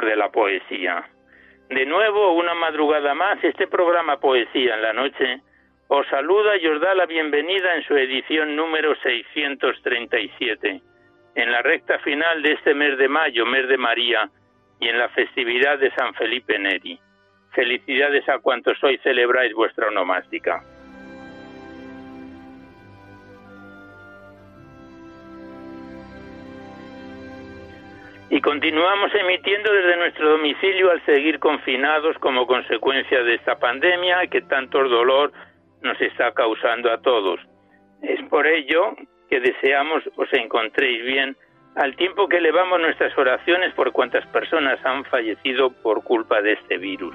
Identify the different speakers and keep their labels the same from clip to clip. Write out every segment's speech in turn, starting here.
Speaker 1: De la poesía. De nuevo, una madrugada más, este programa Poesía en la Noche os saluda y os da la bienvenida en su edición número 637, en la recta final de este mes de mayo, mes de María, y en la festividad de San Felipe Neri. Felicidades a cuantos hoy celebráis vuestra onomástica. Y continuamos emitiendo desde nuestro domicilio al seguir confinados como consecuencia de esta pandemia que tanto dolor nos está causando a todos. Es por ello que deseamos os encontréis bien al tiempo que elevamos nuestras oraciones por cuantas personas han fallecido por culpa de este virus.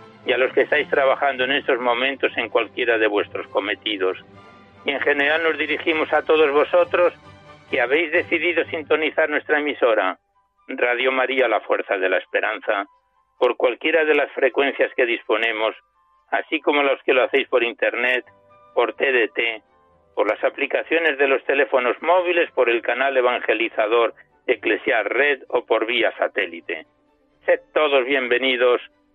Speaker 1: y a los que estáis trabajando en estos momentos en cualquiera de vuestros cometidos. Y en general nos dirigimos a todos vosotros que habéis decidido sintonizar nuestra emisora, Radio María La Fuerza de la Esperanza, por cualquiera de las frecuencias que disponemos, así como los que lo hacéis por Internet, por TDT, por las aplicaciones de los teléfonos móviles, por el canal evangelizador Eclesiar Red o por vía satélite. Sed todos bienvenidos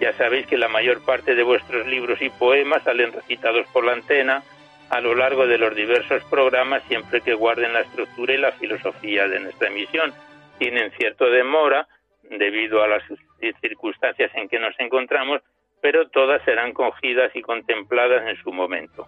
Speaker 1: ya sabéis que la mayor parte de vuestros libros y poemas salen recitados por la antena a lo largo de los diversos programas siempre que guarden la estructura y la filosofía de nuestra emisión. Tienen cierto demora debido a las circunstancias en que nos encontramos, pero todas serán cogidas y contempladas en su momento.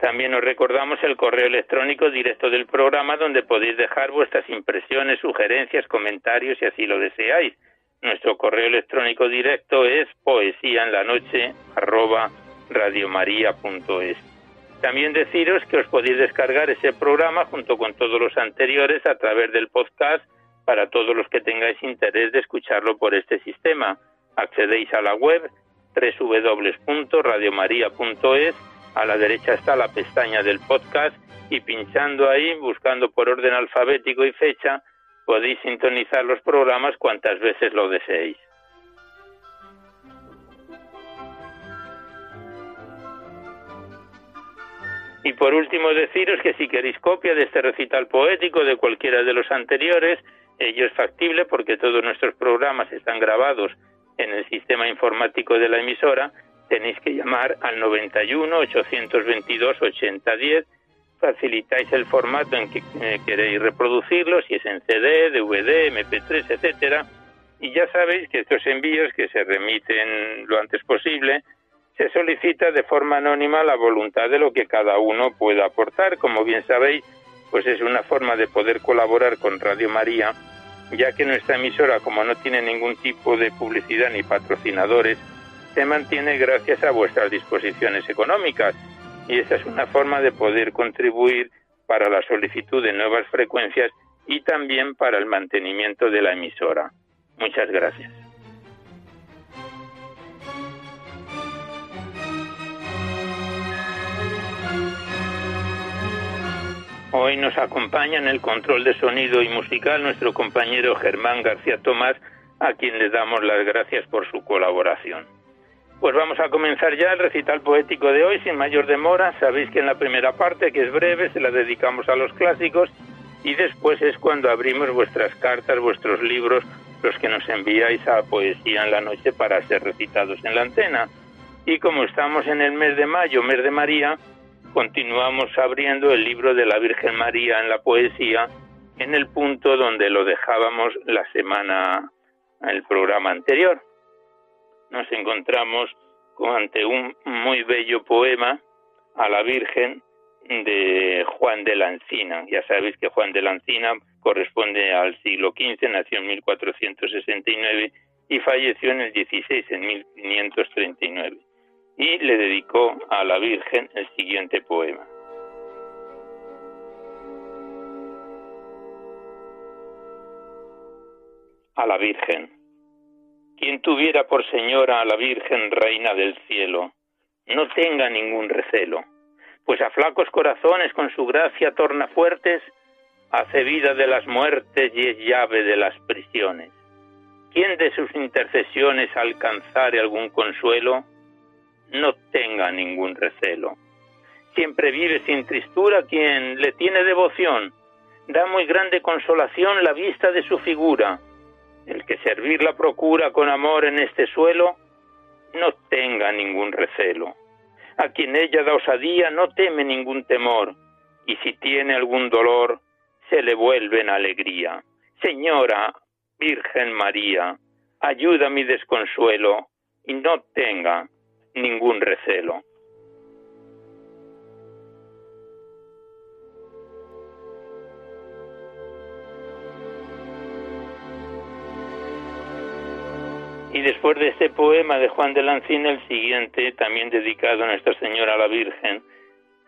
Speaker 1: También os recordamos el correo electrónico directo del programa donde podéis dejar vuestras impresiones, sugerencias, comentarios si así lo deseáis. Nuestro correo electrónico directo es poesía También deciros que os podéis descargar ese programa junto con todos los anteriores a través del podcast para todos los que tengáis interés de escucharlo por este sistema. Accedéis a la web www.radiomaria.es a la derecha está la pestaña del podcast y pinchando ahí, buscando por orden alfabético y fecha, podéis sintonizar los programas cuantas veces lo deseéis. Y por último deciros que si queréis copia de este recital poético de cualquiera de los anteriores, ello es factible porque todos nuestros programas están grabados en el sistema informático de la emisora tenéis que llamar al 91 822 8010 facilitáis el formato en que eh, queréis reproducirlo, si es en CD, DVD, MP3, etcétera, y ya sabéis que estos envíos que se remiten lo antes posible se solicita de forma anónima la voluntad de lo que cada uno pueda aportar, como bien sabéis, pues es una forma de poder colaborar con Radio María, ya que nuestra emisora, como no tiene ningún tipo de publicidad ni patrocinadores, se mantiene gracias a vuestras disposiciones económicas y esa es una forma de poder contribuir para la solicitud de nuevas frecuencias y también para el mantenimiento de la emisora. Muchas gracias. Hoy nos acompaña en el control de sonido y musical nuestro compañero Germán García Tomás, a quien le damos las gracias por su colaboración. Pues vamos a comenzar ya el recital poético de hoy sin mayor demora. Sabéis que en la primera parte, que es breve, se la dedicamos a los clásicos y después es cuando abrimos vuestras cartas, vuestros libros, los que nos enviáis a Poesía en la Noche para ser recitados en la antena. Y como estamos en el mes de mayo, mes de María, continuamos abriendo el libro de la Virgen María en la poesía en el punto donde lo dejábamos la semana, el programa anterior. Nos encontramos ante un muy bello poema a la Virgen de Juan de la Encina. Ya sabéis que Juan de la Encina corresponde al siglo XV, nació en 1469 y falleció en el XVI, en 1539. Y le dedicó a la Virgen el siguiente poema. A la Virgen. Quien tuviera por señora a la Virgen Reina del Cielo, no tenga ningún recelo pues a flacos corazones con su gracia torna fuertes, hace vida de las muertes y es llave de las prisiones. Quien de sus intercesiones alcanzare algún consuelo, no tenga ningún recelo. Siempre vive sin tristura quien le tiene devoción, da muy grande consolación la vista de su figura. El que servirla procura con amor en este suelo, no tenga ningún recelo a quien ella da osadía no teme ningún temor, y si tiene algún dolor, se le vuelve en alegría. Señora, Virgen María, ayuda mi desconsuelo, y no tenga ningún recelo. Y después de este poema de Juan de Lancina, el siguiente, también dedicado a Nuestra Señora la Virgen,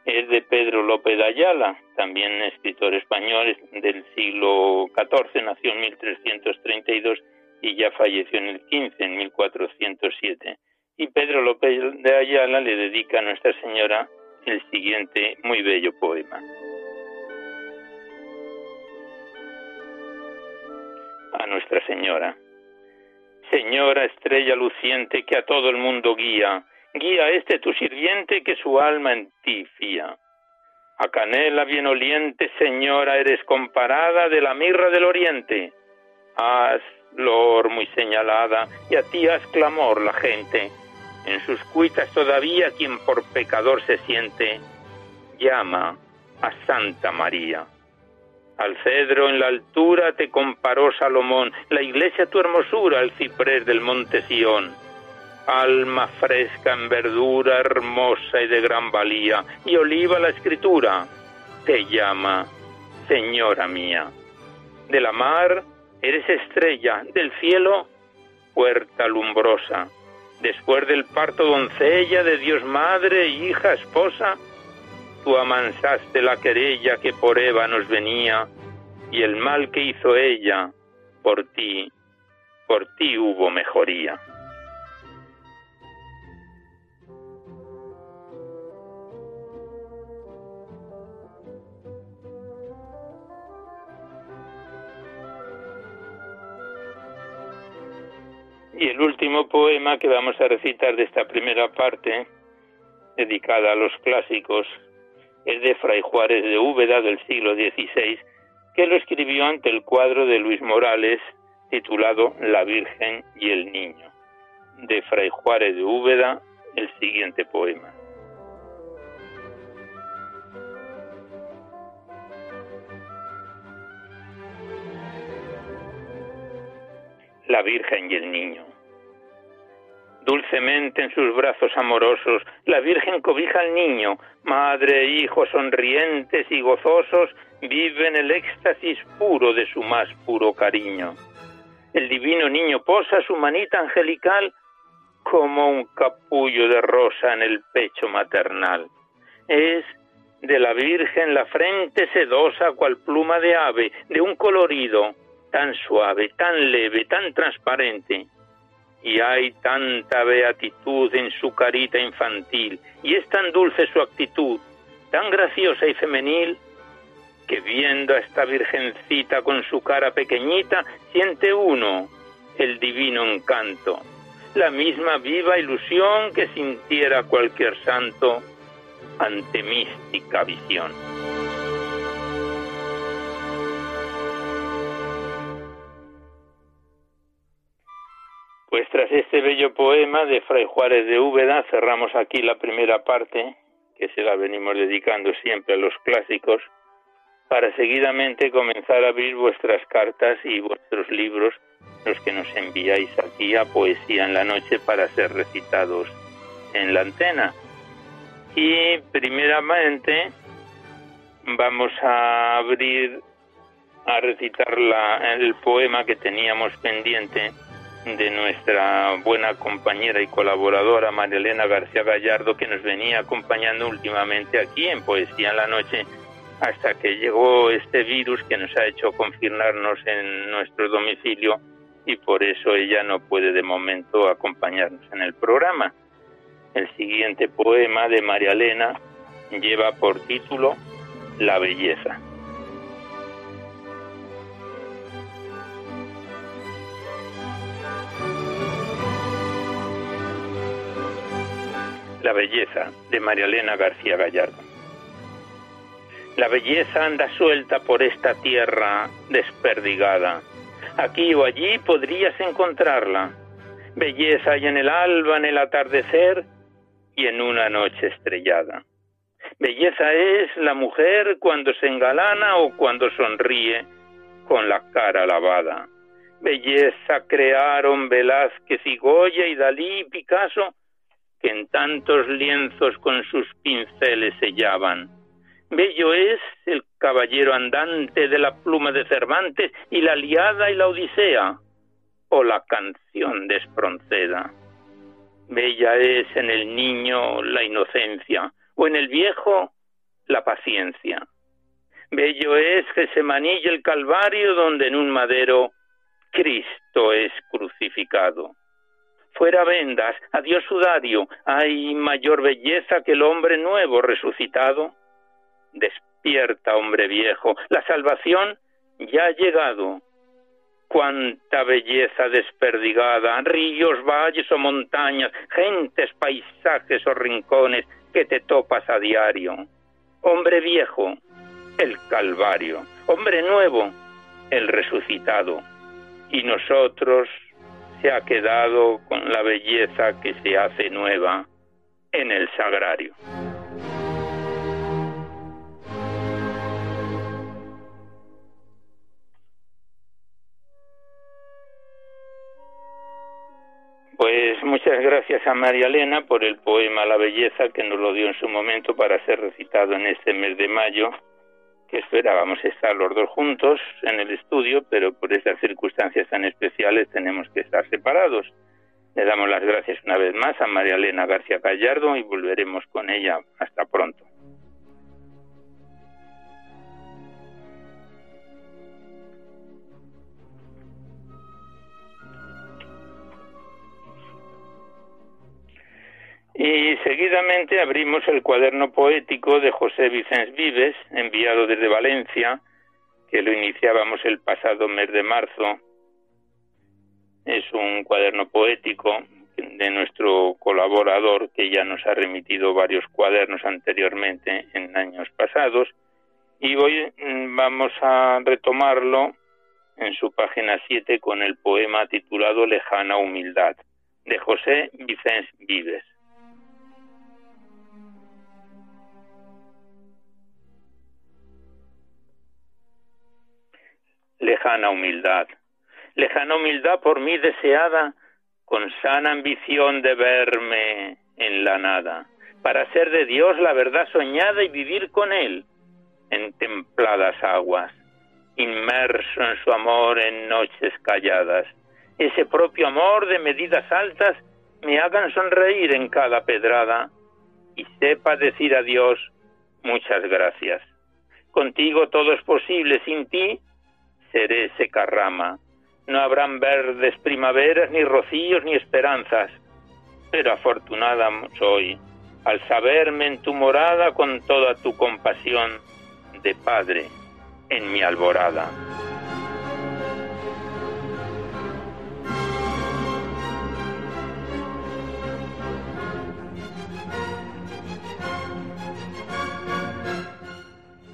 Speaker 1: es de Pedro López de Ayala, también escritor español del siglo XIV, nació en 1332 y ya falleció en el XV, en 1407. Y Pedro López de Ayala le dedica a Nuestra Señora el siguiente muy bello poema. A Nuestra Señora. Señora estrella luciente que a todo el mundo guía, guía a este tu sirviente que su alma en ti fía. A canela bien oliente, señora, eres comparada de la mirra del oriente. Haz flor muy señalada y a ti haz clamor la gente. En sus cuitas todavía quien por pecador se siente, llama a Santa María. Al cedro en la altura te comparó Salomón, la iglesia tu hermosura, el ciprés del monte Sión. Alma fresca en verdura, hermosa y de gran valía, y oliva la escritura, te llama, Señora mía. De la mar eres estrella, del cielo puerta lumbrosa. Después del parto doncella de Dios madre, hija, esposa, tú amansaste la querella que por Eva nos venía, y el mal que hizo ella, por ti, por ti hubo mejoría. Y el último poema que vamos a recitar de esta primera parte, dedicada a los clásicos, es de Fray Juárez de Úbeda del siglo XVI, que lo escribió ante el cuadro de Luis Morales titulado La Virgen y el Niño, de Fray Juárez de Úbeda, el siguiente poema. La Virgen y el Niño. Dulcemente en sus brazos amorosos, la Virgen cobija al niño, madre e hijo sonrientes y gozosos, viven el éxtasis puro de su más puro cariño. El divino niño posa su manita angelical como un capullo de rosa en el pecho maternal. Es de la Virgen la frente sedosa cual pluma de ave, de un colorido tan suave, tan leve, tan transparente. Y hay tanta beatitud en su carita infantil, y es tan dulce su actitud, tan graciosa y femenil, que viendo a esta virgencita con su cara pequeñita, siente uno el divino encanto, la misma viva ilusión que sintiera cualquier santo ante mística visión. Pues tras este bello poema de Fray Juárez de Úbeda cerramos aquí la primera parte, que se la venimos dedicando siempre a los clásicos, para seguidamente comenzar a abrir vuestras cartas y vuestros libros, los que nos enviáis aquí a Poesía en la Noche para ser recitados en la antena. Y primeramente vamos a abrir a recitar la, el poema que teníamos pendiente de nuestra buena compañera y colaboradora María Elena García Gallardo que nos venía acompañando últimamente aquí en Poesía en la Noche hasta que llegó este virus que nos ha hecho confinarnos en nuestro domicilio y por eso ella no puede de momento acompañarnos en el programa. El siguiente poema de María Elena lleva por título La belleza. La belleza de María Elena García Gallardo. La belleza anda suelta por esta tierra desperdigada. Aquí o allí podrías encontrarla. Belleza hay en el alba, en el atardecer y en una noche estrellada. Belleza es la mujer cuando se engalana o cuando sonríe con la cara lavada. Belleza crearon Velázquez y Goya y Dalí y Picasso que en tantos lienzos con sus pinceles sellaban. Bello es el caballero andante de la pluma de Cervantes y la liada y la Odisea, o la canción de Espronceda. Bella es en el niño la inocencia, o en el viejo la paciencia. Bello es Gesemaní y el Calvario, donde en un madero Cristo es crucificado. Fuera vendas, adiós sudario, hay mayor belleza que el hombre nuevo resucitado. Despierta, hombre viejo, la salvación ya ha llegado cuánta belleza desperdigada, ríos, valles o montañas, gentes, paisajes o rincones que te topas a diario. Hombre viejo, el Calvario. Hombre nuevo, el resucitado. Y nosotros se ha quedado con la belleza que se hace nueva en el sagrario. Pues muchas gracias a María Elena por el poema La Belleza que nos lo dio en su momento para ser recitado en este mes de mayo, que esperábamos estar los dos juntos en el estudio, pero por estas circunstancias tan especiales tenemos que estar separados. Le damos las gracias una vez más a María Elena García Gallardo y volveremos con ella hasta pronto. Y seguidamente abrimos el cuaderno poético de José Vicens Vives, enviado desde Valencia, que lo iniciábamos el pasado mes de marzo. Es un cuaderno poético de nuestro colaborador que ya nos ha remitido varios cuadernos anteriormente en años pasados y hoy mm, vamos a retomarlo en su página 7 con el poema titulado Lejana Humildad de José Vicens Vives. Lejana humildad, lejana humildad por mí deseada, con sana ambición de verme en la nada, para ser de Dios la verdad soñada y vivir con Él en templadas aguas, inmerso en su amor en noches calladas. Ese propio amor de medidas altas me hagan sonreír en cada pedrada y sepa decir a Dios muchas gracias. Contigo todo es posible, sin ti seré seca rama. No habrán verdes primaveras, ni rocíos, ni esperanzas. Pero afortunada soy al saberme en tu morada con toda tu compasión de Padre en mi alborada.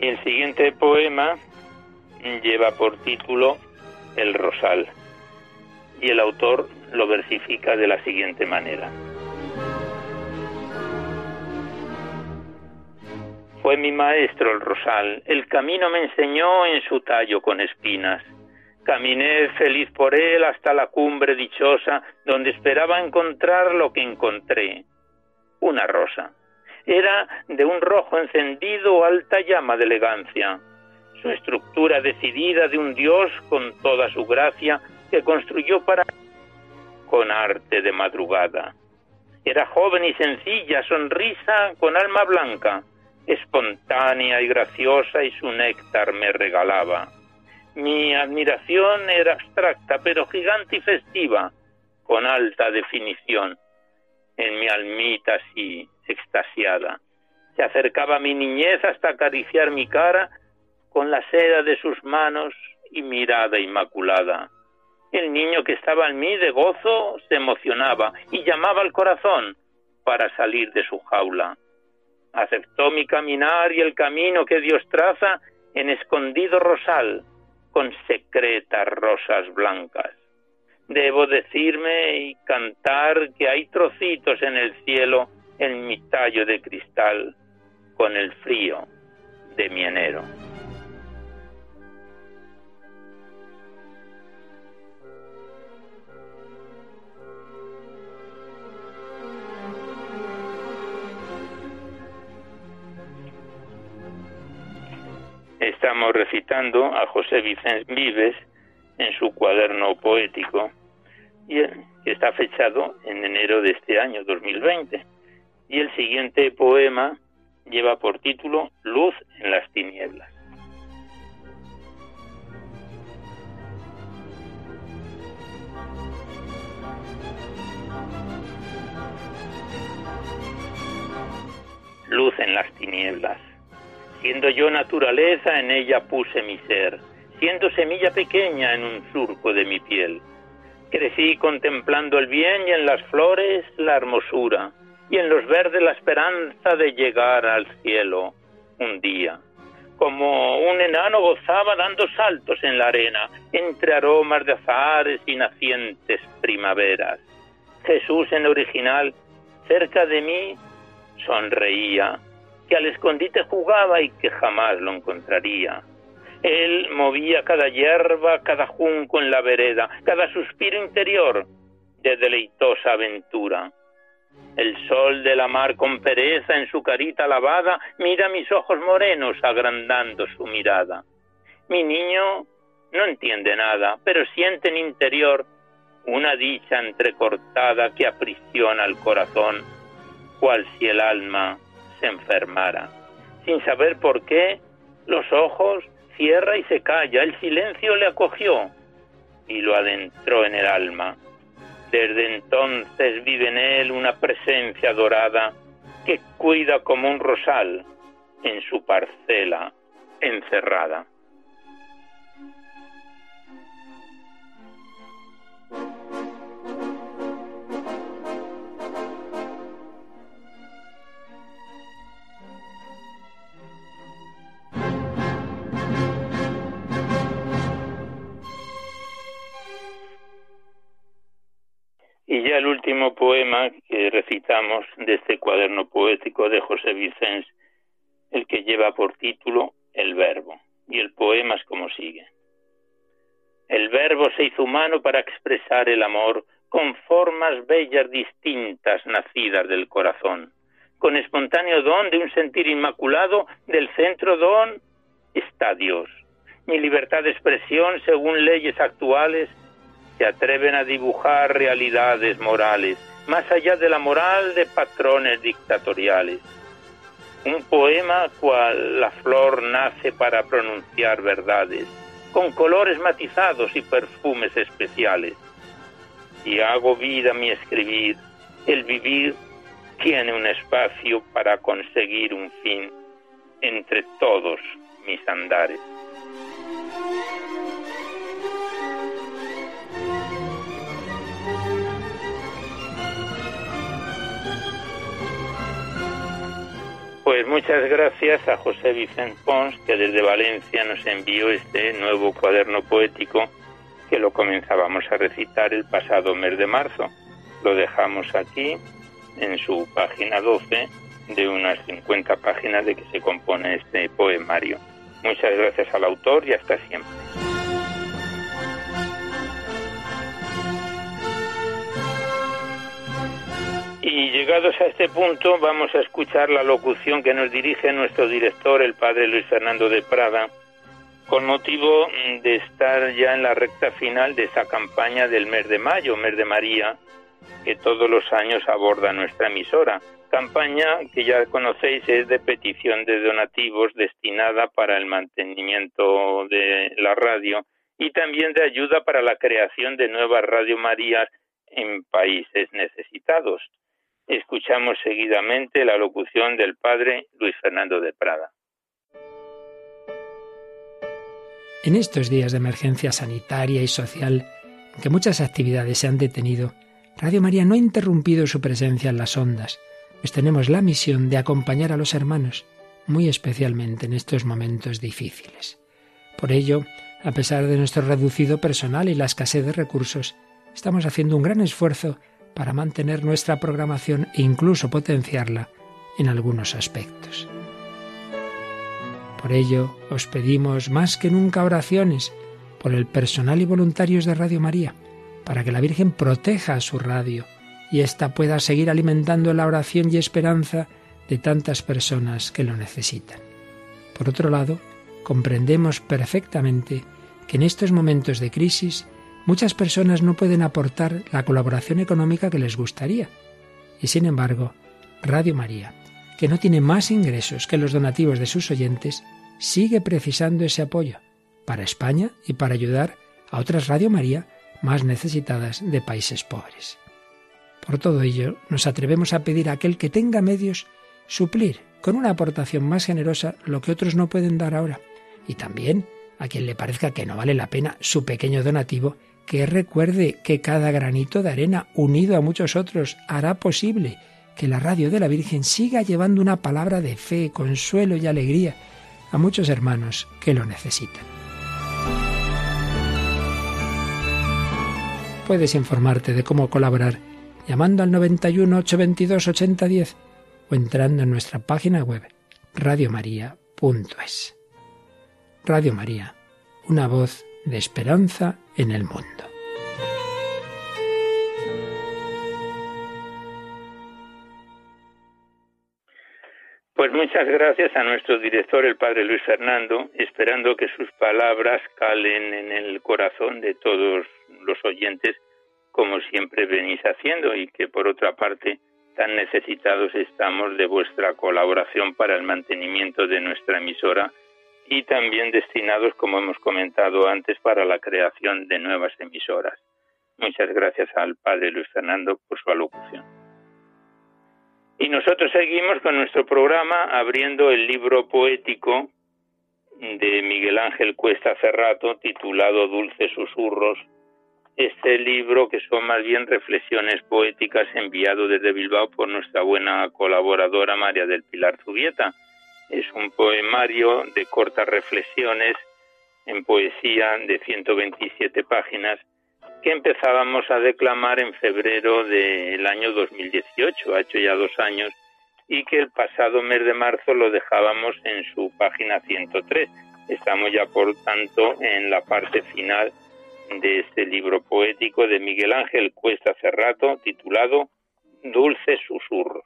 Speaker 1: el siguiente poema lleva por título El Rosal y el autor lo versifica de la siguiente manera. Fue mi maestro el rosal, el camino me enseñó en su tallo con espinas. Caminé feliz por él hasta la cumbre dichosa, donde esperaba encontrar lo que encontré, una rosa era de un rojo encendido alta llama de elegancia, su estructura decidida de un dios con toda su gracia que construyó para con arte de madrugada. Era joven y sencilla, sonrisa con alma blanca, espontánea y graciosa y su néctar me regalaba. Mi admiración era abstracta, pero gigante y festiva, con alta definición. En mi almita así extasiada. Se acercaba a mi niñez hasta acariciar mi cara con la seda de sus manos y mirada inmaculada. El niño que estaba en mí de gozo se emocionaba y llamaba al corazón para salir de su jaula. Aceptó mi caminar y el camino que Dios traza en escondido rosal con secretas rosas blancas. Debo decirme y cantar que hay trocitos en el cielo en mi tallo de cristal con el frío de mi enero. Estamos recitando a José Vicente Vives en su cuaderno poético, y que está fechado en enero de este año 2020 y el siguiente poema lleva por título Luz en las tinieblas. Luz en las tinieblas. Siendo yo naturaleza, en ella puse mi ser, siendo semilla pequeña en un surco de mi piel. Crecí contemplando el bien y en las flores la hermosura, y en los verdes la esperanza de llegar al cielo un día. Como un enano gozaba dando saltos en la arena, entre aromas de azahares y nacientes primaveras. Jesús en original, cerca de mí, sonreía, que al escondite jugaba y que jamás lo encontraría. Él movía cada hierba, cada junco en la vereda, cada suspiro interior de deleitosa aventura. El sol de la mar con pereza en su carita lavada mira mis ojos morenos agrandando su mirada. Mi niño no entiende nada, pero siente en interior una dicha entrecortada que aprisiona el corazón, cual si el alma se enfermara. Sin saber por qué, los ojos cierra y se calla, el silencio le acogió y lo adentró en el alma. Desde entonces vive en él una presencia dorada que cuida como un rosal en su parcela encerrada. Y ya el último poema que recitamos de este cuaderno poético de José Vicens, el que lleva por título El Verbo. Y el poema es como sigue. El Verbo se hizo humano para expresar el amor con formas bellas distintas nacidas del corazón, con espontáneo don de un sentir inmaculado, del centro don está Dios. Mi libertad de expresión, según leyes actuales, se atreven a dibujar realidades morales, más allá de la moral de patrones dictatoriales. un poema cual la flor nace para pronunciar verdades, con colores matizados y perfumes especiales. Y hago vida mi escribir, el vivir tiene un espacio para conseguir un fin entre todos mis andares. Pues muchas gracias a José Vicente Pons, que desde Valencia nos envió este nuevo cuaderno poético que lo comenzábamos a recitar el pasado mes de marzo. Lo dejamos aquí en su página 12 de unas 50 páginas de que se compone este poemario. Muchas gracias al autor y hasta siempre. Y llegados a este punto vamos a escuchar la locución que nos dirige nuestro director, el padre Luis Fernando de Prada, con motivo de estar ya en la recta final de esa campaña del mes de mayo, mes de María, que todos los años aborda nuestra emisora. Campaña que ya conocéis es de petición de donativos destinada para el mantenimiento de la radio y también de ayuda para la creación de nuevas Radio Marías en países necesitados. Escuchamos seguidamente la locución del padre Luis Fernando de Prada.
Speaker 2: En estos días de emergencia sanitaria y social, en que muchas actividades se han detenido, Radio María no ha interrumpido su presencia en las ondas, pues tenemos la misión de acompañar a los hermanos, muy especialmente en estos momentos difíciles. Por ello, a pesar de nuestro reducido personal y la escasez de recursos, estamos haciendo un gran esfuerzo para mantener nuestra programación e incluso potenciarla en algunos aspectos. Por ello, os pedimos más que nunca oraciones por el personal y voluntarios de Radio María, para que la Virgen proteja a su radio y ésta pueda seguir alimentando la oración y esperanza de tantas personas que lo necesitan. Por otro lado, comprendemos perfectamente que en estos momentos de crisis Muchas personas no pueden aportar la colaboración económica que les gustaría. Y sin embargo, Radio María, que no tiene más ingresos que los donativos de sus oyentes, sigue precisando ese apoyo para España y para ayudar a otras Radio María más necesitadas de países pobres. Por todo ello, nos atrevemos a pedir a aquel que tenga medios suplir con una aportación más generosa lo que otros no pueden dar ahora, y también a quien le parezca que no vale la pena su pequeño donativo que recuerde que cada granito de arena unido a muchos otros hará posible que la radio de la Virgen siga llevando una palabra de fe, consuelo y alegría a muchos hermanos que lo necesitan. Puedes informarte de cómo colaborar llamando al 91 822 8010 o entrando en nuestra página web radiomaria.es. Radio María, una voz de esperanza en el mundo.
Speaker 1: Pues muchas gracias a nuestro director, el padre Luis Fernando, esperando que sus palabras calen en el corazón de todos los oyentes, como siempre venís haciendo, y que por otra parte tan necesitados estamos de vuestra colaboración para el mantenimiento de nuestra emisora y también destinados, como hemos comentado antes, para la creación de nuevas emisoras. Muchas gracias al padre Luis Fernando por su alocución. Y nosotros seguimos con nuestro programa abriendo el libro poético de Miguel Ángel Cuesta Cerrato titulado Dulces Susurros. Este libro que son más bien reflexiones poéticas enviado desde Bilbao por nuestra buena colaboradora María del Pilar Zubieta es un poemario de cortas reflexiones en poesía de 127 páginas que empezábamos a declamar en febrero del año 2018, ha hecho ya dos años, y que el pasado mes de marzo lo dejábamos en su página 103. Estamos ya, por tanto, en la parte final de este libro poético de Miguel Ángel Cuesta Cerrato, titulado Dulces Susurros.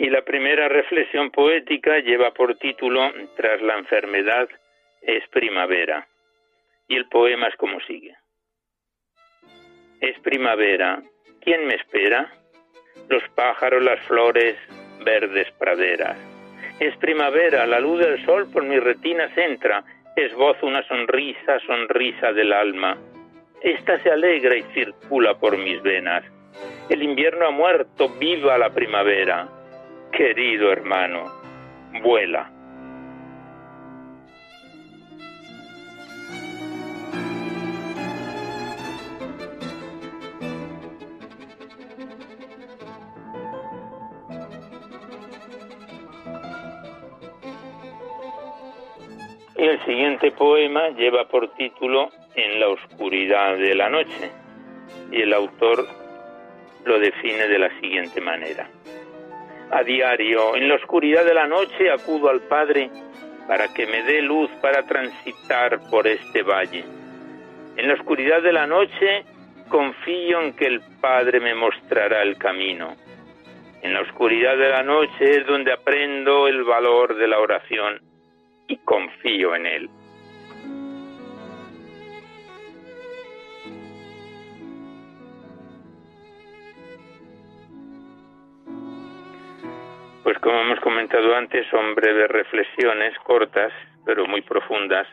Speaker 1: Y la primera reflexión poética lleva por título Tras la enfermedad es primavera. Y el poema es como sigue. Es primavera. ¿Quién me espera? Los pájaros, las flores, verdes praderas. Es primavera, la luz del sol por mis retinas entra, esbozo una sonrisa, sonrisa del alma. Esta se alegra y circula por mis venas. El invierno ha muerto, viva la primavera. Querido hermano, vuela. Y el siguiente poema lleva por título En la oscuridad de la noche y el autor lo define de la siguiente manera. A diario, en la oscuridad de la noche, acudo al Padre para que me dé luz para transitar por este valle. En la oscuridad de la noche, confío en que el Padre me mostrará el camino. En la oscuridad de la noche es donde aprendo el valor de la oración y confío en Él. Pues como hemos comentado antes, son breves reflexiones cortas, pero muy profundas,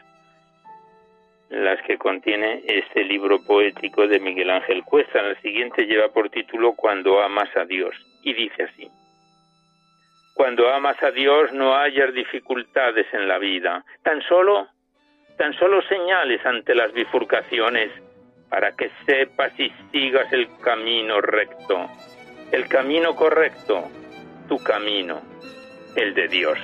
Speaker 1: las que contiene este libro poético de Miguel Ángel Cuesta. El siguiente lleva por título Cuando amas a Dios y dice así. Cuando amas a Dios no hayas dificultades en la vida, tan solo, tan solo señales ante las bifurcaciones para que sepas y sigas el camino recto, el camino correcto, tu camino, el de Dios.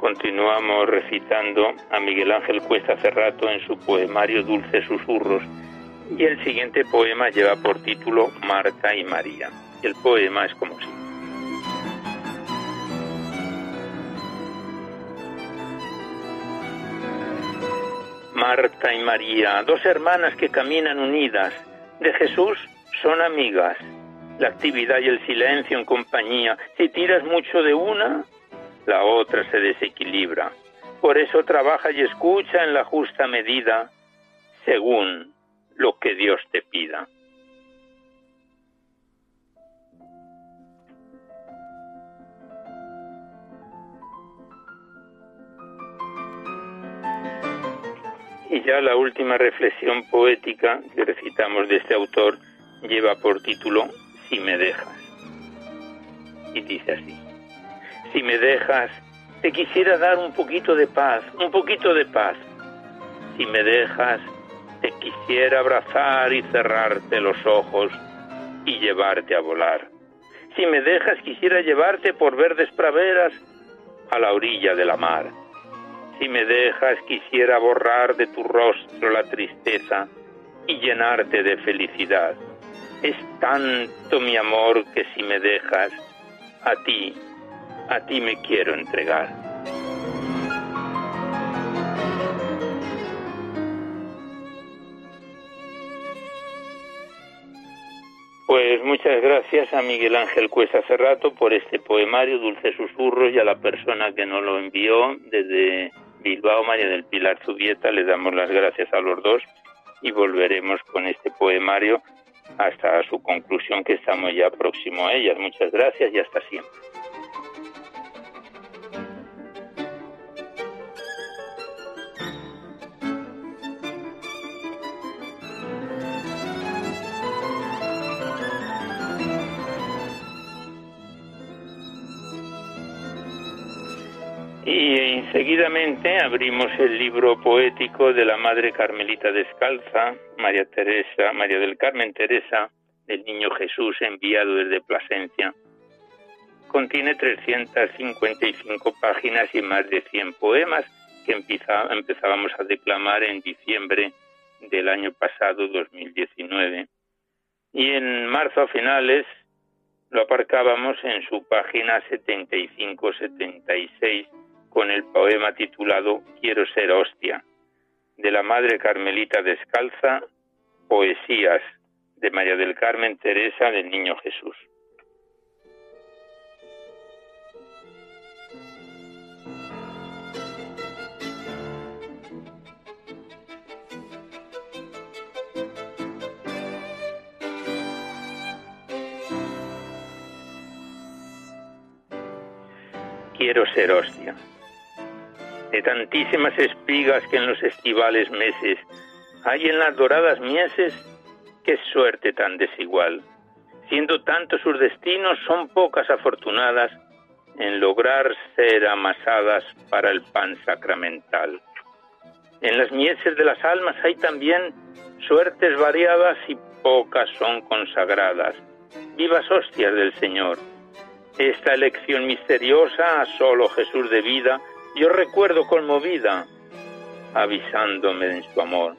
Speaker 1: continuamos recitando a Miguel Ángel Cuesta Cerrato en su poemario Dulces Susurros y el siguiente poema lleva por título Marta y María. El poema es como sigue. Marta y María, dos hermanas que caminan unidas, de Jesús son amigas. La actividad y el silencio en compañía. Si tiras mucho de una, la otra se desequilibra. Por eso trabaja y escucha en la justa medida, según lo que Dios te pida. Y ya la última reflexión poética que recitamos de este autor lleva por título Si me dejas. Y dice así si me dejas, te quisiera dar un poquito de paz, un poquito de paz. Si me dejas, te quisiera abrazar y cerrarte los ojos y llevarte a volar. Si me dejas, quisiera llevarte por verdes praderas a la orilla de la mar. Si me dejas, quisiera borrar de tu rostro la tristeza y llenarte de felicidad. Es tanto mi amor que si me dejas, a ti a ti me quiero entregar. Pues muchas gracias a Miguel Ángel Cuesta Cerrato por este poemario Dulce Susurros y a la persona que nos lo envió desde Bilbao, María del Pilar Zubieta. Le damos las gracias a los dos y volveremos con este poemario hasta su conclusión que estamos ya próximo a ellas. Muchas gracias y hasta siempre. Seguidamente abrimos el libro poético de la Madre Carmelita Descalza, María Teresa, María del Carmen Teresa, del Niño Jesús enviado desde Plasencia. Contiene 355 páginas y más de 100 poemas que empezábamos a declamar en diciembre del año pasado, 2019. Y en marzo a finales lo aparcábamos en su página 75-76 con el poema titulado Quiero ser hostia, de la Madre Carmelita Descalza, Poesías, de María del Carmen Teresa del Niño Jesús. quiero ser hostia. De tantísimas espigas que en los estivales meses hay en las doradas mieses, qué suerte tan desigual. Siendo tantos sus destinos, son pocas afortunadas en lograr ser amasadas para el pan sacramental. En las mieses de las almas hay también suertes variadas y pocas son consagradas, vivas hostias del Señor esta elección misteriosa a solo Jesús de vida, yo recuerdo conmovida, avisándome en su amor.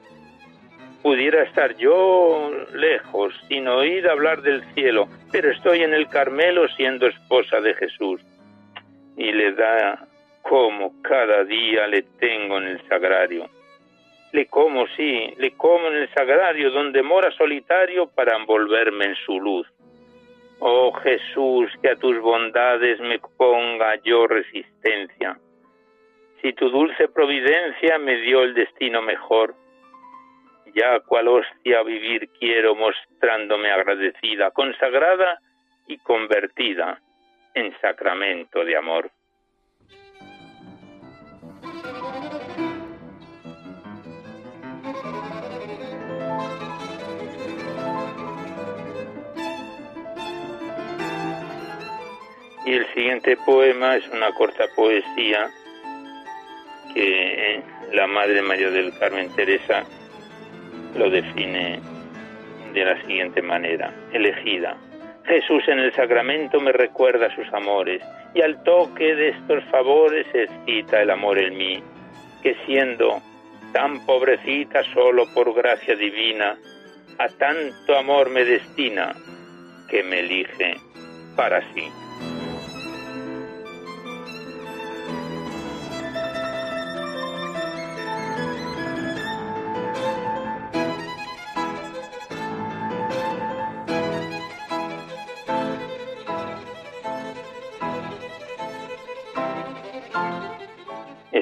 Speaker 1: Pudiera estar yo lejos, sin oír hablar del cielo, pero estoy en el Carmelo siendo esposa de Jesús. Y le da como cada día le tengo en el sagrario. Le como, sí, le como en el sagrario donde mora solitario para envolverme en su luz. Oh Jesús, que a tus bondades me ponga yo resistencia. Si tu dulce providencia me dio el destino mejor, ya cual hostia vivir quiero mostrándome agradecida, consagrada y convertida en sacramento de amor. Y el siguiente poema es una corta poesía que la Madre María del Carmen Teresa lo define de la siguiente manera, elegida. Jesús en el sacramento me recuerda sus amores y al toque de estos favores excita el amor en mí, que siendo tan pobrecita solo por gracia divina, a tanto amor me destina que me elige para sí.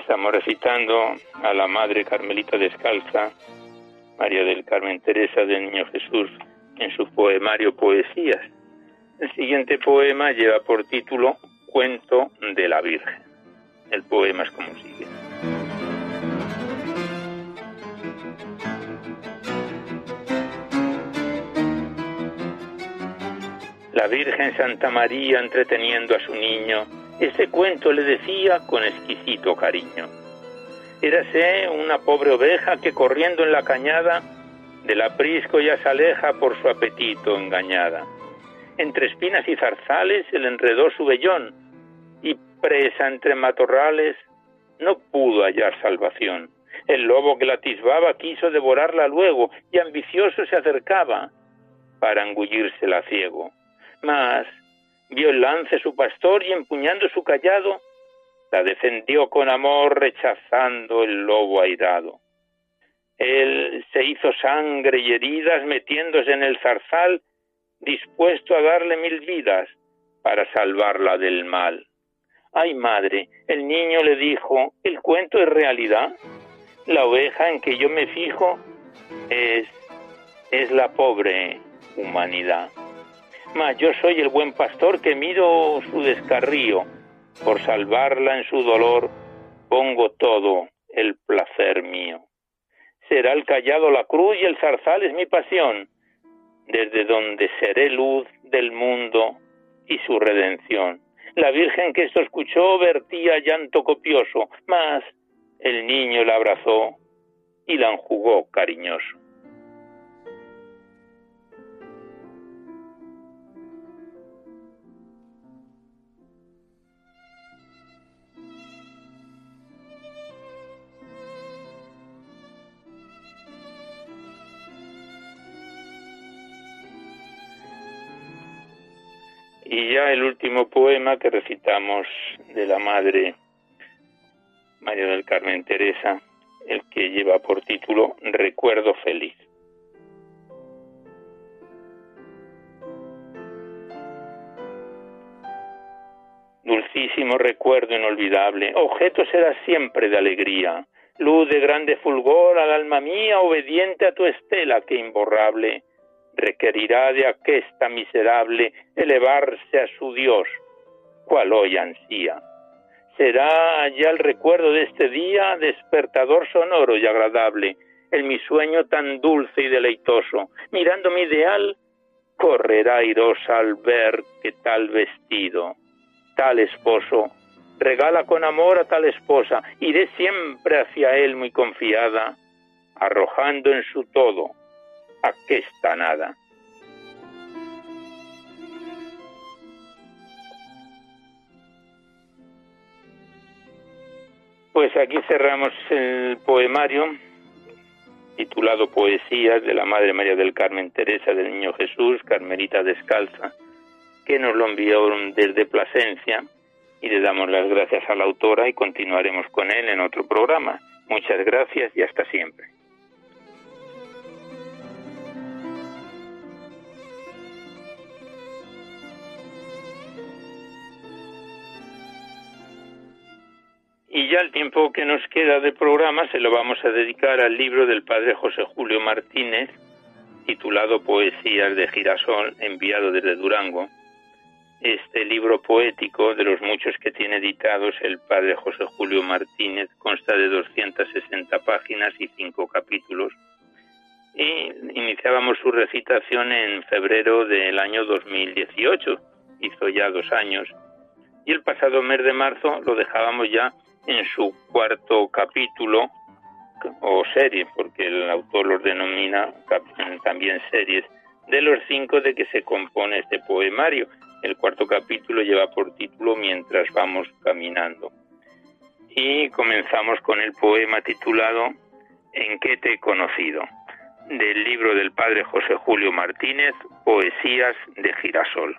Speaker 1: Estamos recitando a la Madre Carmelita Descalza, María del Carmen Teresa del Niño Jesús, en su poemario Poesías. El siguiente poema lleva por título Cuento de la Virgen. El poema es como sigue. La Virgen Santa María entreteniendo a su niño este cuento le decía con exquisito cariño. Érase una pobre oveja que corriendo en la cañada del aprisco ya se aleja por su apetito engañada. Entre espinas y zarzales se le enredó su vellón y presa entre matorrales no pudo hallar salvación. El lobo que la atisbaba quiso devorarla luego y ambicioso se acercaba para engullírsela ciego. Mas vio el lance su pastor y empuñando su callado, la defendió con amor rechazando el lobo airado. Él se hizo sangre y heridas metiéndose en el zarzal, dispuesto a darle mil vidas para salvarla del mal. Ay madre, el niño le dijo, ¿el cuento es realidad? La oveja en que yo me fijo es, es la pobre humanidad. Mas yo soy el buen pastor que miro su descarrío. Por salvarla en su dolor, pongo todo el placer mío. Será el callado la cruz y el zarzal es mi pasión, desde donde seré luz del mundo y su redención. La Virgen que esto escuchó vertía llanto copioso, mas el niño la abrazó y la enjugó cariñoso. Y ya el último poema que recitamos de la Madre María del Carmen Teresa, el que lleva por título Recuerdo feliz. Dulcísimo recuerdo inolvidable, objeto será siempre de alegría, luz de grande fulgor al alma mía, obediente a tu estela que imborrable requerirá de aquesta miserable elevarse a su Dios, cual hoy ansía. Será ya el recuerdo de este día despertador sonoro y agradable, en mi sueño tan dulce y deleitoso, mirando mi ideal, correrá airosa al ver que tal vestido, tal esposo, regala con amor a tal esposa, iré siempre hacia él muy confiada, arrojando en su todo aquesta nada. Pues aquí cerramos el poemario titulado Poesías de la Madre María del Carmen Teresa del Niño Jesús, Carmelita Descalza, que nos lo envió desde Plasencia y le damos las gracias a la autora y continuaremos con él en otro programa. Muchas gracias y hasta siempre. Y ya el tiempo que nos queda de programa se lo vamos a dedicar al libro del padre José Julio Martínez, titulado Poesías de Girasol, enviado desde Durango. Este libro poético, de los muchos que tiene editados el padre José Julio Martínez, consta de 260 páginas y cinco capítulos. Y iniciábamos su recitación en febrero del año 2018, hizo ya dos años. Y el pasado mes de marzo lo dejábamos ya en su cuarto capítulo o serie, porque el autor los denomina también series, de los cinco de que se compone este poemario. El cuarto capítulo lleva por título Mientras vamos caminando. Y comenzamos con el poema titulado En qué te he conocido, del libro del padre José Julio Martínez, Poesías de Girasol.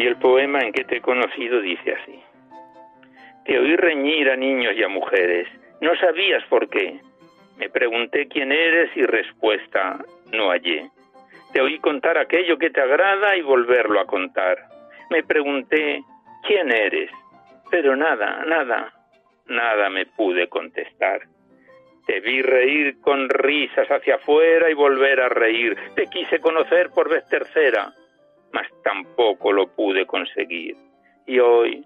Speaker 1: Y el poema en que te he conocido dice así. Te oí reñir a niños y a mujeres. No sabías por qué. Me pregunté quién eres y respuesta no hallé. Te oí contar aquello que te agrada y volverlo a contar. Me pregunté quién eres, pero nada, nada, nada me pude contestar. Te vi reír con risas hacia afuera y volver a reír. Te quise conocer por vez tercera mas tampoco lo pude conseguir. Y hoy,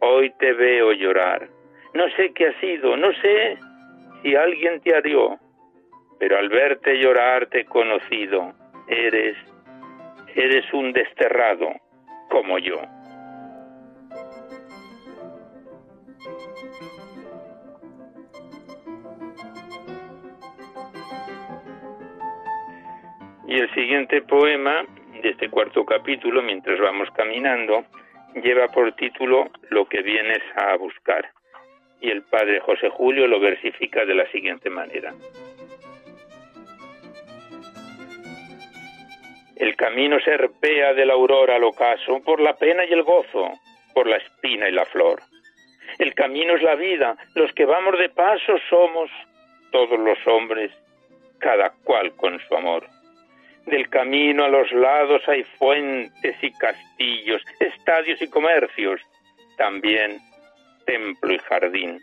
Speaker 1: hoy te veo llorar. No sé qué ha sido, no sé si alguien te arió, pero al verte llorar te he conocido. Eres, eres un desterrado como yo. Y el siguiente poema este cuarto capítulo, mientras vamos caminando, lleva por título Lo que vienes a buscar. Y el padre José Julio lo versifica de la siguiente manera. El camino serpea de la aurora al ocaso por la pena y el gozo, por la espina y la flor. El camino es la vida, los que vamos de paso somos todos los hombres, cada cual con su amor. Del camino a los lados hay fuentes y castillos, estadios y comercios, también templo y jardín.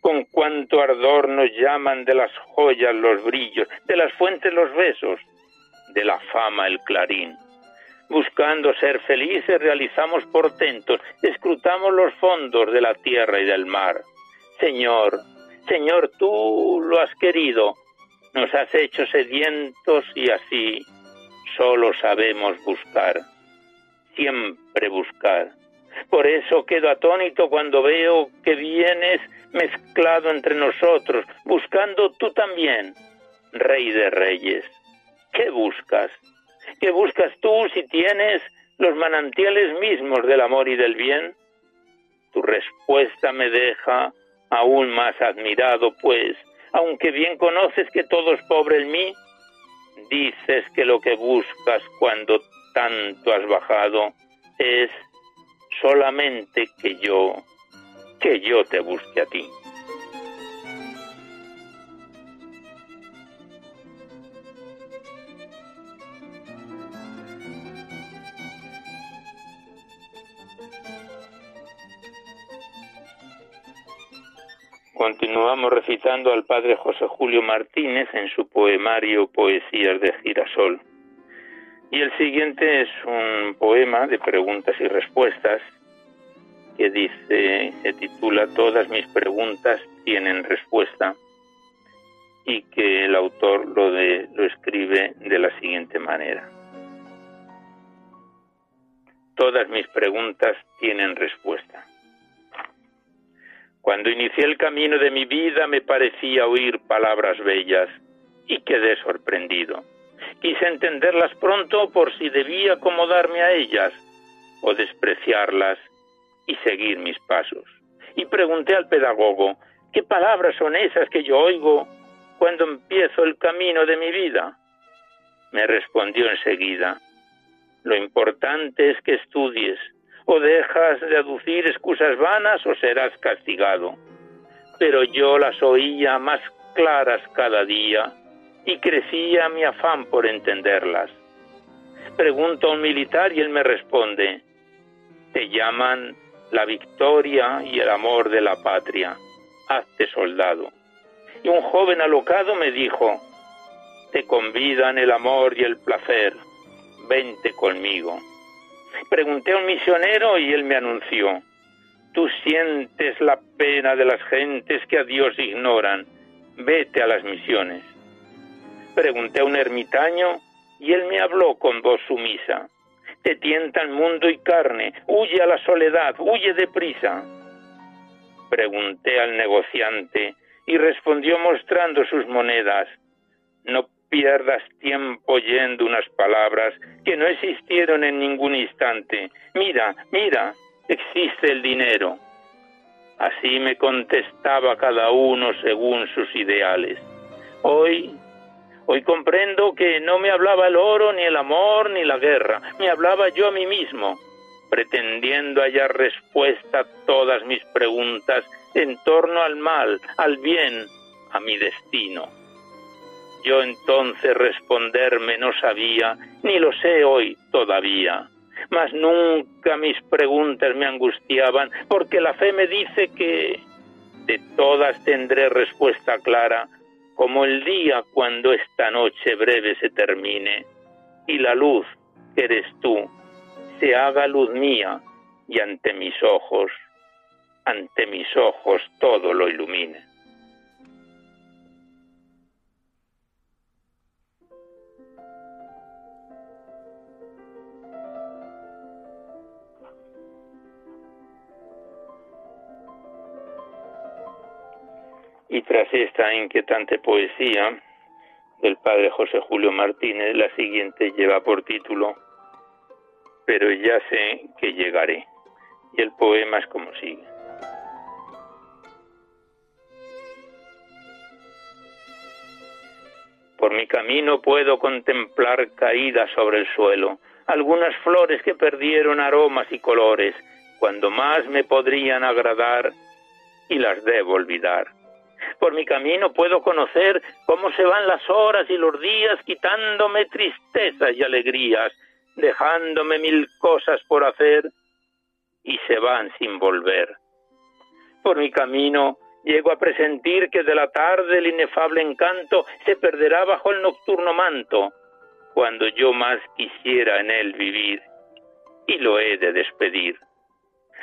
Speaker 1: Con cuánto ardor nos llaman de las joyas los brillos, de las fuentes los besos, de la fama el clarín. Buscando ser felices realizamos portentos, escrutamos los fondos de la tierra y del mar. Señor, Señor, tú lo has querido, nos has hecho sedientos y así solo sabemos buscar, siempre buscar. Por eso quedo atónito cuando veo que vienes mezclado entre nosotros, buscando tú también, Rey de Reyes. ¿Qué buscas? ¿Qué buscas tú si tienes los manantiales mismos del amor y del bien? Tu respuesta me deja aún más admirado, pues, aunque bien conoces que todo es pobre en mí, dices que lo que buscas cuando tanto has bajado es solamente que yo, que yo te busque a ti. Continuamos recitando al padre José Julio Martínez en su poemario Poesías de Girasol. Y el siguiente es un poema de preguntas y respuestas que dice, se titula Todas mis preguntas tienen respuesta y que el autor lo, de, lo escribe de la siguiente manera. Todas mis preguntas tienen respuesta. Cuando inicié el camino de mi vida me parecía oír palabras bellas y quedé sorprendido. Quise entenderlas pronto por si debía acomodarme a ellas o despreciarlas y seguir mis pasos. Y pregunté al pedagogo, ¿qué palabras son esas que yo oigo cuando empiezo el camino de mi vida? Me respondió enseguida, lo importante es que estudies, o dejas de aducir excusas vanas o serás castigado. Pero yo las oía más claras cada día y crecía mi afán por entenderlas. Pregunto a un militar y él me responde, te llaman la victoria y el amor de la patria, hazte soldado. Y un joven alocado me dijo, te convidan el amor y el placer, vente conmigo. Pregunté a un misionero y él me anunció, tú sientes la pena de las gentes que a Dios ignoran, vete a las misiones. Pregunté a un ermitaño y él me habló con voz sumisa, te tientan mundo y carne, huye a la soledad, huye deprisa. Pregunté al negociante y respondió mostrando sus monedas, no pierdas tiempo oyendo unas palabras que no existieron en ningún instante. Mira, mira, existe el dinero. Así me contestaba cada uno según sus ideales. Hoy, hoy comprendo que no me hablaba el oro, ni el amor, ni la guerra, me hablaba yo a mí mismo, pretendiendo hallar respuesta a todas mis preguntas en torno al mal, al bien, a mi destino. Yo entonces responderme no sabía, ni lo sé hoy todavía. Mas nunca mis preguntas me angustiaban, porque la fe me dice que de todas tendré respuesta clara, como el día cuando esta noche breve se termine, y la luz que eres tú se haga luz mía, y ante mis ojos, ante mis ojos todo lo ilumine. Y tras esta inquietante poesía del padre José Julio Martínez, la siguiente lleva por título Pero ya sé que llegaré. Y el poema es como sigue. Por mi camino puedo contemplar caídas sobre el suelo, algunas flores que perdieron aromas y colores, cuando más me podrían agradar, y las debo olvidar por mi camino puedo conocer cómo se van las horas y los días quitándome tristezas y alegrías, dejándome mil cosas por hacer y se van sin volver. Por mi camino llego a presentir que de la tarde el inefable encanto se perderá bajo el nocturno manto, cuando yo más quisiera en él vivir, y lo he de despedir.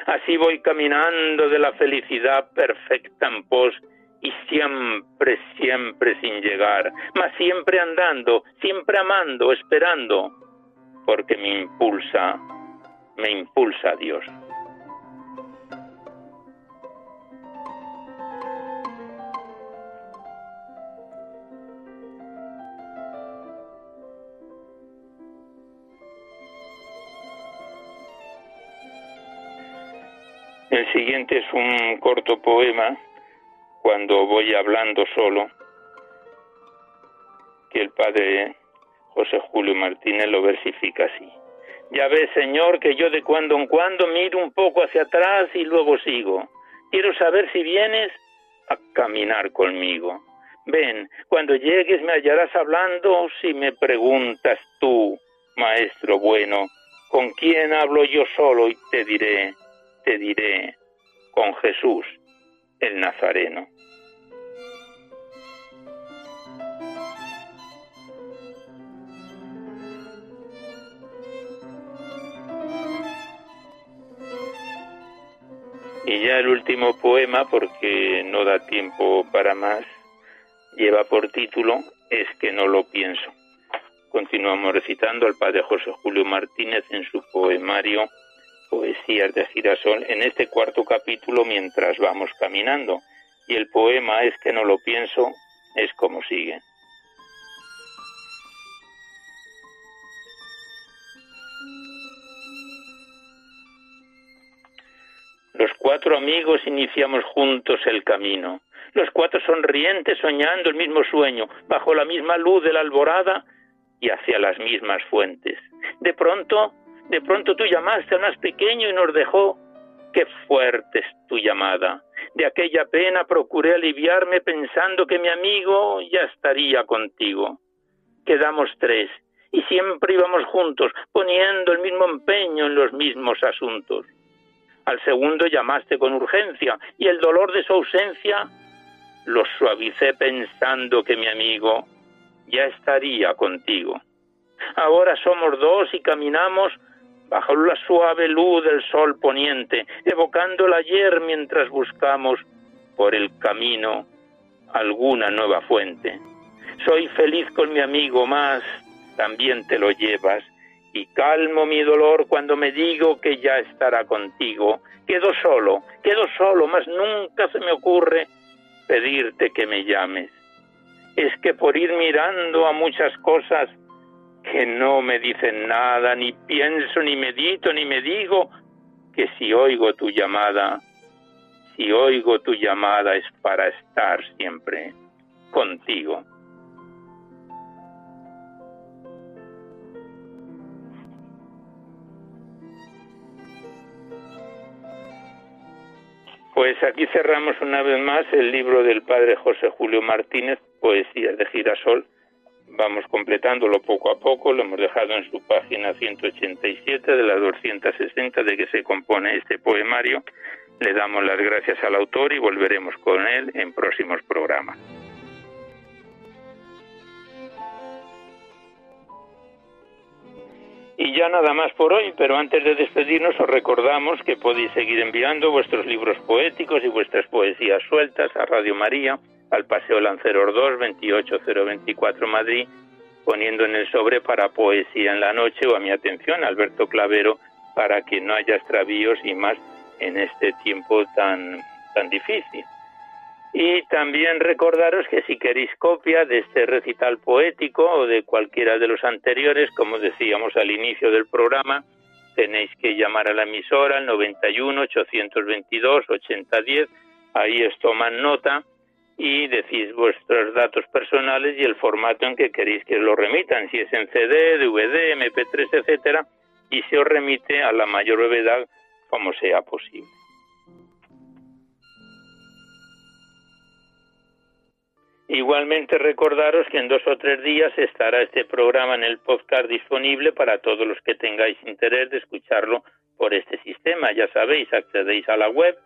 Speaker 1: Así voy caminando de la felicidad perfecta en pos y siempre, siempre sin llegar, mas siempre andando, siempre amando, esperando, porque me impulsa, me impulsa Dios. El siguiente es un corto poema cuando voy hablando solo, que el padre José Julio Martínez lo versifica así. Ya ves, Señor, que yo de cuando en cuando miro un poco hacia atrás y luego sigo. Quiero saber si vienes a caminar conmigo. Ven, cuando llegues me hallarás hablando si me preguntas tú, maestro bueno, ¿con quién hablo yo solo? Y te diré, te diré, con Jesús, el Nazareno. Y ya el último poema, porque no da tiempo para más, lleva por título Es que no lo pienso. Continuamos recitando al padre José Julio Martínez en su poemario Poesías de Girasol en este cuarto capítulo mientras vamos caminando. Y el poema Es que no lo pienso es como sigue. Los cuatro amigos iniciamos juntos el camino los cuatro sonrientes soñando el mismo sueño, bajo la misma luz de la alborada y hacia las mismas fuentes. De pronto, de pronto tú llamaste al más pequeño y nos dejó. Qué fuerte es tu llamada. De aquella pena procuré aliviarme pensando que mi amigo ya estaría contigo. Quedamos tres y siempre íbamos juntos, poniendo el mismo empeño en los mismos asuntos. Al segundo llamaste con urgencia y el dolor de su ausencia lo suavicé pensando que mi amigo ya estaría contigo. Ahora somos dos y caminamos bajo la suave luz del sol poniente, evocando el ayer mientras buscamos por el camino alguna nueva fuente. Soy feliz con mi amigo, más también te lo llevas, y calmo mi dolor cuando me digo que ya estará contigo. Quedo solo, quedo solo, mas nunca se me ocurre pedirte que me llames. Es que por ir mirando a muchas cosas que no me dicen nada, ni pienso, ni medito, ni me digo que si oigo tu llamada, si oigo tu llamada es para estar siempre contigo. Pues aquí cerramos una vez más el libro del padre José Julio Martínez, Poesías de Girasol. Vamos completándolo poco a poco, lo hemos dejado en su página 187 de las 260 de que se compone este poemario. Le damos las gracias al autor y volveremos con él en próximos programas. Y ya nada más por hoy, pero antes de despedirnos os recordamos que podéis seguir enviando vuestros libros poéticos y vuestras poesías sueltas a Radio María, al Paseo Lanceros 2, 28024 Madrid, poniendo en el sobre para Poesía en la Noche o a mi atención, Alberto Clavero, para que no haya extravíos y más en este tiempo tan, tan difícil. Y también recordaros que si queréis copia de este recital poético o de cualquiera de los anteriores, como decíamos al inicio del programa, tenéis que llamar a la emisora al 91 822 8010, ahí os toman nota y decís vuestros datos personales y el formato en que queréis que os lo remitan, si es en CD, DVD, MP3, etcétera, y se os remite a la mayor brevedad como sea posible. Igualmente recordaros que en dos o tres días estará este programa en el podcast disponible para todos los que tengáis interés de escucharlo por este sistema. Ya sabéis, accedéis a la web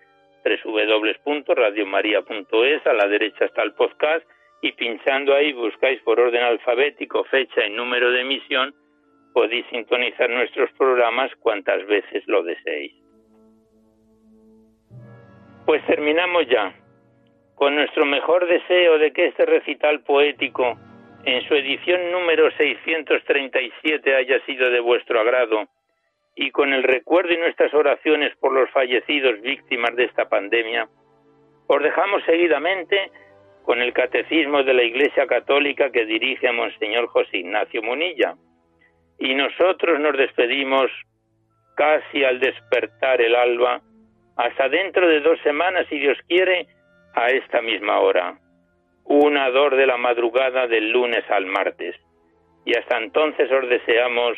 Speaker 1: www.radiomaria.es, a la derecha está el podcast y pinchando ahí buscáis por orden alfabético fecha y número de emisión, podéis sintonizar nuestros programas cuantas veces lo deseéis. Pues terminamos ya con nuestro mejor deseo de que este recital poético, en su edición número 637, haya sido de vuestro agrado, y con el recuerdo y nuestras oraciones por los fallecidos víctimas de esta pandemia, os dejamos seguidamente con el catecismo de la Iglesia Católica que dirige Monseñor José Ignacio Munilla. Y nosotros nos despedimos casi al despertar el alba Hasta dentro de dos semanas, si Dios quiere, a esta misma hora. Una dor de la madrugada del lunes al martes. Y hasta entonces os deseamos